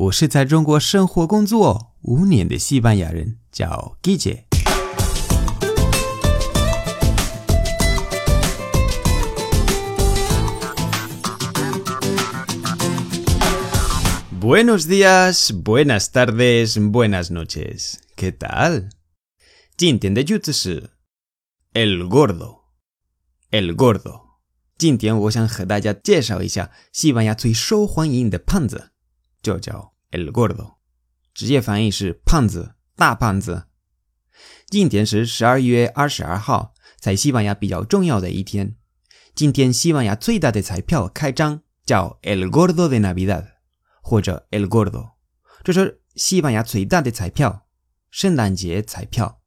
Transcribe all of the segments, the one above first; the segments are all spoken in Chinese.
我是在中国生活工作五年的西班牙人，叫 Guille。Buenos días, buenas tardes, buenas noches. ¿Qué tal? 今天的句子是 el gordo。el gordo。今天我想和大家介绍一下西班牙最受欢迎的胖子，就叫 el gordo，直接翻译是胖子、大胖子。今天是十二月二十二号，在西班牙比较重要的一天。今天西班牙最大的彩票开张，叫 el gordo de Navidad，或者 el gordo，这是西班牙最大的彩票，圣诞节彩票。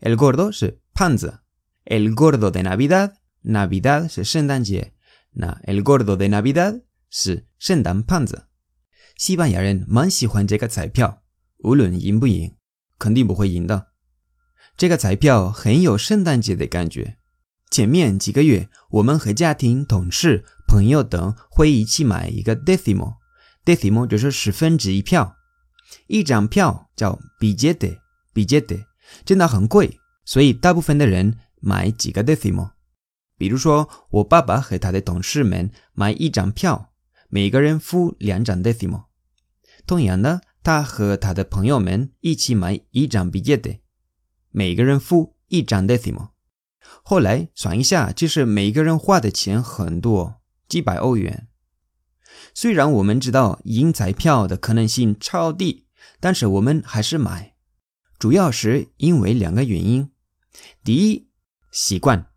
el gordo 是胖子，el gordo de Navidad。Navidad 是圣诞节，那 El Gordo de Navidad 是圣诞胖子。西班牙人蛮喜欢这个彩票，无论赢不赢，肯定不会赢的。这个彩票很有圣诞节的感觉。前面几个月，我们和家庭、同事、朋友等会一起买一个 Decimo，Decimo 就是十分之一票。一张票叫 Billete，Billete 真的很贵，所以大部分的人买几个 Decimo。比如说，我爸爸和他的同事们买一张票，每个人付两张 decimo。同样的，他和他的朋友们一起买一张 billete，每个人付一张 decimo。后来算一下，就是每个人花的钱很多，几百欧元。虽然我们知道赢彩票的可能性超低，但是我们还是买，主要是因为两个原因：第一，习惯。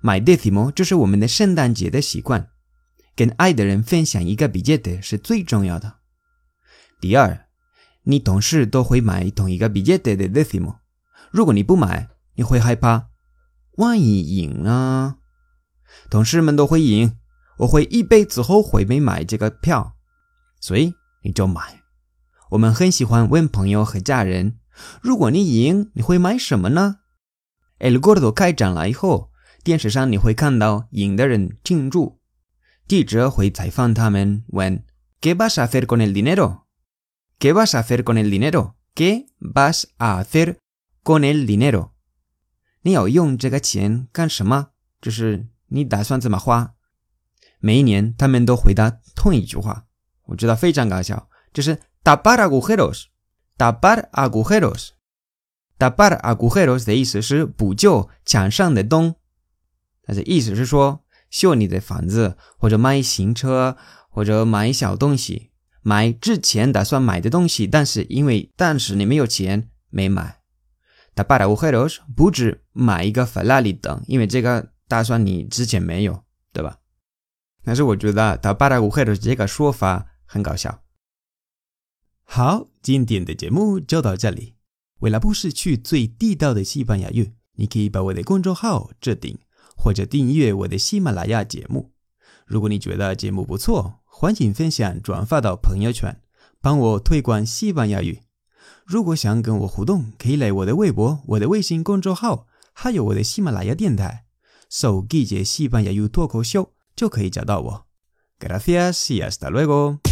买 decimo 就是我们的圣诞节的习惯，跟爱的人分享一个 billete 是最重要的。第二，你同事都会买同一个 billete 的 decimo，如果你不买，你会害怕，万一赢啊？同事们都会赢，我会一辈子后悔没买这个票，所以你就买。我们很喜欢问朋友和家人，如果你赢，你会买什么呢？El gordo 开展了以后。电视上你会看到赢的人庆祝，记者会采访他们，问：“¿Qué vas a hacer con el dinero? ¿Qué vas a hacer con el dinero? ¿Qué vas a hacer con el dinero？” 你要用这个钱干什么？就是你打算怎么花？每一年他们都回答同一句话，我知道非常搞笑，就是 “tapar agujeros”，“tapar agujeros”，“tapar agujeros” 的意思是补救墙上的洞。但是意思是说， 修你的房子，或者买新车，或者买小东西，买之前打算买的东西，但是因为当时你没有钱没买。他巴拉乌赫罗斯不止买一个法拉利等，因为这个打算你之前没有，对吧？但是我觉得他巴拉乌赫罗这个说法很搞笑。好，今天的节目就到这里。为了不失去最地道的西班牙语，你可以把我的公众号置顶。或者订阅我的喜马拉雅节目。如果你觉得节目不错，欢迎分享转发到朋友圈，帮我推广西班牙语。如果想跟我互动，可以来我的微博、我的微信公众号，还有我的喜马拉雅电台，搜“季节西班牙语脱口秀”就可以找到我。Gracias y hasta luego。